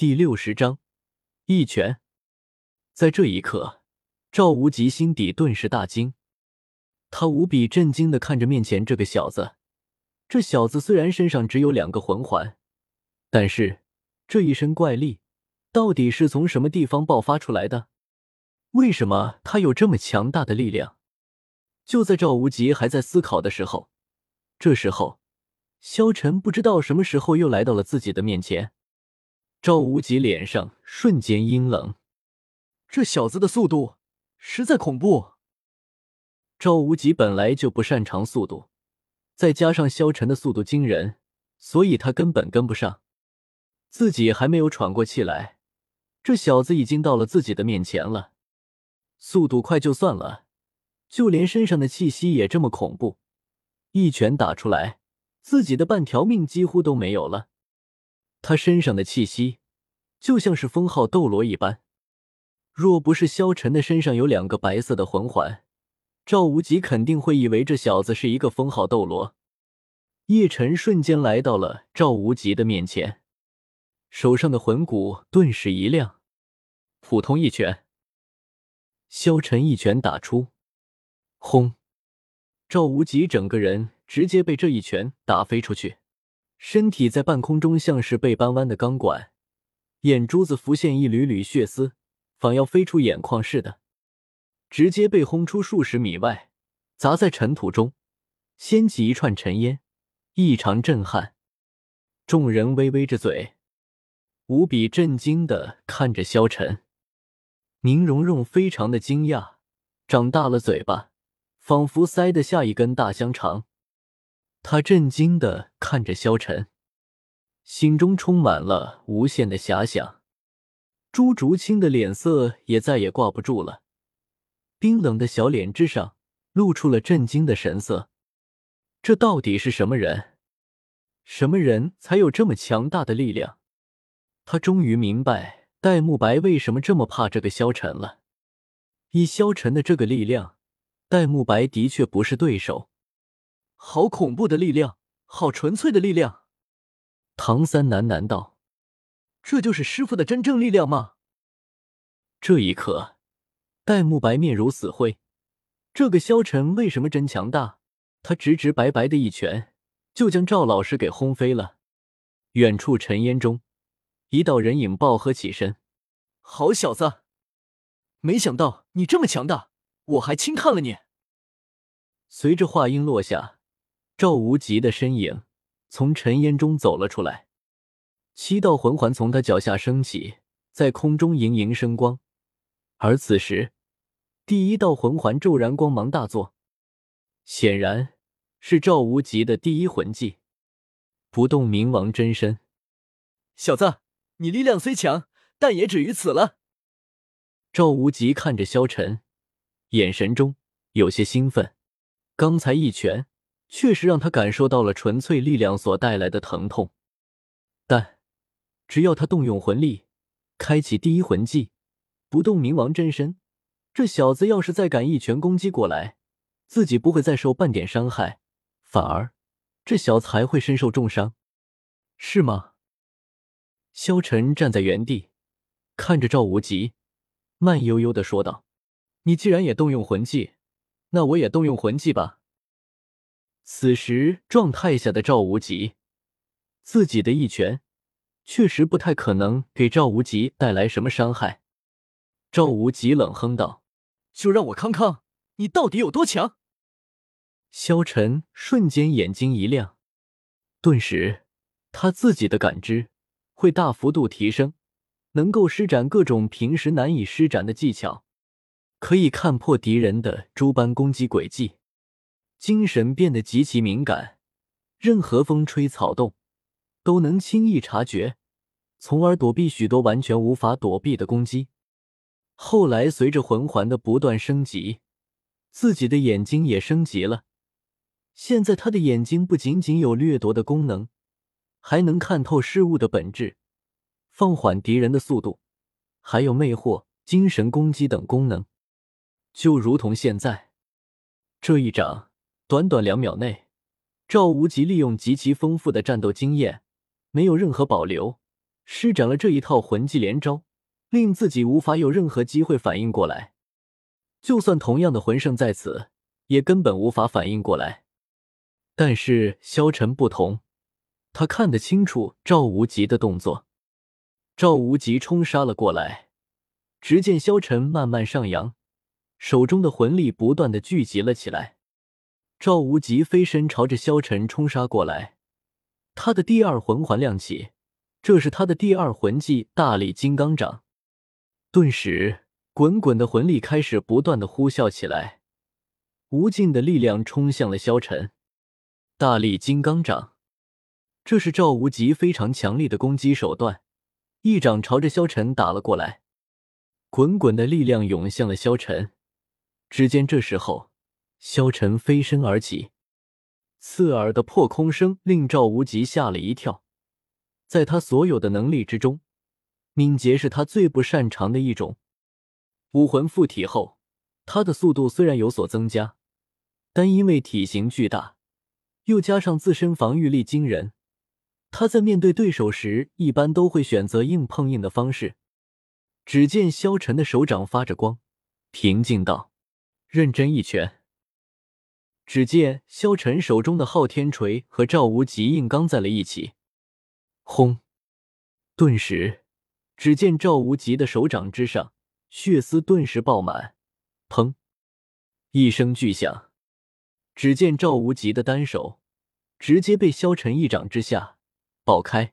第六十章一拳。在这一刻，赵无极心底顿时大惊，他无比震惊的看着面前这个小子。这小子虽然身上只有两个魂环，但是这一身怪力到底是从什么地方爆发出来的？为什么他有这么强大的力量？就在赵无极还在思考的时候，这时候，萧晨不知道什么时候又来到了自己的面前。赵无极脸上瞬间阴冷，这小子的速度实在恐怖。赵无极本来就不擅长速度，再加上萧晨的速度惊人，所以他根本跟不上。自己还没有喘过气来，这小子已经到了自己的面前了。速度快就算了，就连身上的气息也这么恐怖，一拳打出来，自己的半条命几乎都没有了。他身上的气息就像是封号斗罗一般，若不是萧晨的身上有两个白色的魂环，赵无极肯定会以为这小子是一个封号斗罗。叶晨瞬间来到了赵无极的面前，手上的魂骨顿时一亮，普通一拳。萧晨一拳打出，轰！赵无极整个人直接被这一拳打飞出去。身体在半空中像是被扳弯的钢管，眼珠子浮现一缕缕血丝，仿要飞出眼眶似的，直接被轰出数十米外，砸在尘土中，掀起一串尘烟，异常震撼。众人微微着嘴，无比震惊的看着萧晨。宁荣荣非常的惊讶，长大了嘴巴，仿佛塞得下一根大香肠。他震惊的看着萧晨，心中充满了无限的遐想。朱竹清的脸色也再也挂不住了，冰冷的小脸之上露出了震惊的神色。这到底是什么人？什么人才有这么强大的力量？他终于明白戴沐白为什么这么怕这个萧晨了。以萧晨的这个力量，戴沐白的确不是对手。好恐怖的力量，好纯粹的力量！唐三喃喃道：“这就是师傅的真正力量吗？”这一刻，戴沐白面如死灰。这个萧晨为什么真强大？他直直白白的一拳，就将赵老师给轰飞了。远处尘烟中，一道人影暴喝起身：“好小子，没想到你这么强大，我还轻看了你。”随着话音落下。赵无极的身影从尘烟中走了出来，七道魂环从他脚下升起，在空中盈盈生光。而此时，第一道魂环骤然光芒大作，显然是赵无极的第一魂技——不动明王真身。小子，你力量虽强，但也止于此了。赵无极看着萧晨，眼神中有些兴奋。刚才一拳。确实让他感受到了纯粹力量所带来的疼痛，但只要他动用魂力，开启第一魂技——不动冥王真身，这小子要是再敢一拳攻击过来，自己不会再受半点伤害，反而这小子还会身受重伤，是吗？萧晨站在原地，看着赵无极，慢悠悠的说道：“你既然也动用魂技，那我也动用魂技吧。”此时状态下的赵无极，自己的一拳确实不太可能给赵无极带来什么伤害。赵无极冷哼道：“就让我看看你到底有多强。”萧晨瞬间眼睛一亮，顿时他自己的感知会大幅度提升，能够施展各种平时难以施展的技巧，可以看破敌人的诸般攻击轨迹。精神变得极其敏感，任何风吹草动都能轻易察觉，从而躲避许多完全无法躲避的攻击。后来随着魂环的不断升级，自己的眼睛也升级了。现在他的眼睛不仅仅有掠夺的功能，还能看透事物的本质，放缓敌人的速度，还有魅惑、精神攻击等功能。就如同现在这一掌。短短两秒内，赵无极利用极其丰富的战斗经验，没有任何保留，施展了这一套魂技连招，令自己无法有任何机会反应过来。就算同样的魂圣在此，也根本无法反应过来。但是萧晨不同，他看得清楚赵无极的动作。赵无极冲杀了过来，只见萧晨慢慢上扬，手中的魂力不断的聚集了起来。赵无极飞身朝着萧晨冲杀过来，他的第二魂环亮起，这是他的第二魂技——大力金刚掌。顿时，滚滚的魂力开始不断的呼啸起来，无尽的力量冲向了萧晨。大力金刚掌，这是赵无极非常强力的攻击手段，一掌朝着萧晨打了过来，滚滚的力量涌向了萧晨。只见这时候。萧晨飞身而起，刺耳的破空声令赵无极吓了一跳。在他所有的能力之中，敏捷是他最不擅长的一种。武魂附体后，他的速度虽然有所增加，但因为体型巨大，又加上自身防御力惊人，他在面对对手时一般都会选择硬碰硬的方式。只见萧晨的手掌发着光，平静道：“认真一拳。”只见萧晨手中的昊天锤和赵无极硬刚在了一起，轰！顿时，只见赵无极的手掌之上血丝顿时爆满，砰！一声巨响，只见赵无极的单手直接被萧晨一掌之下爆开。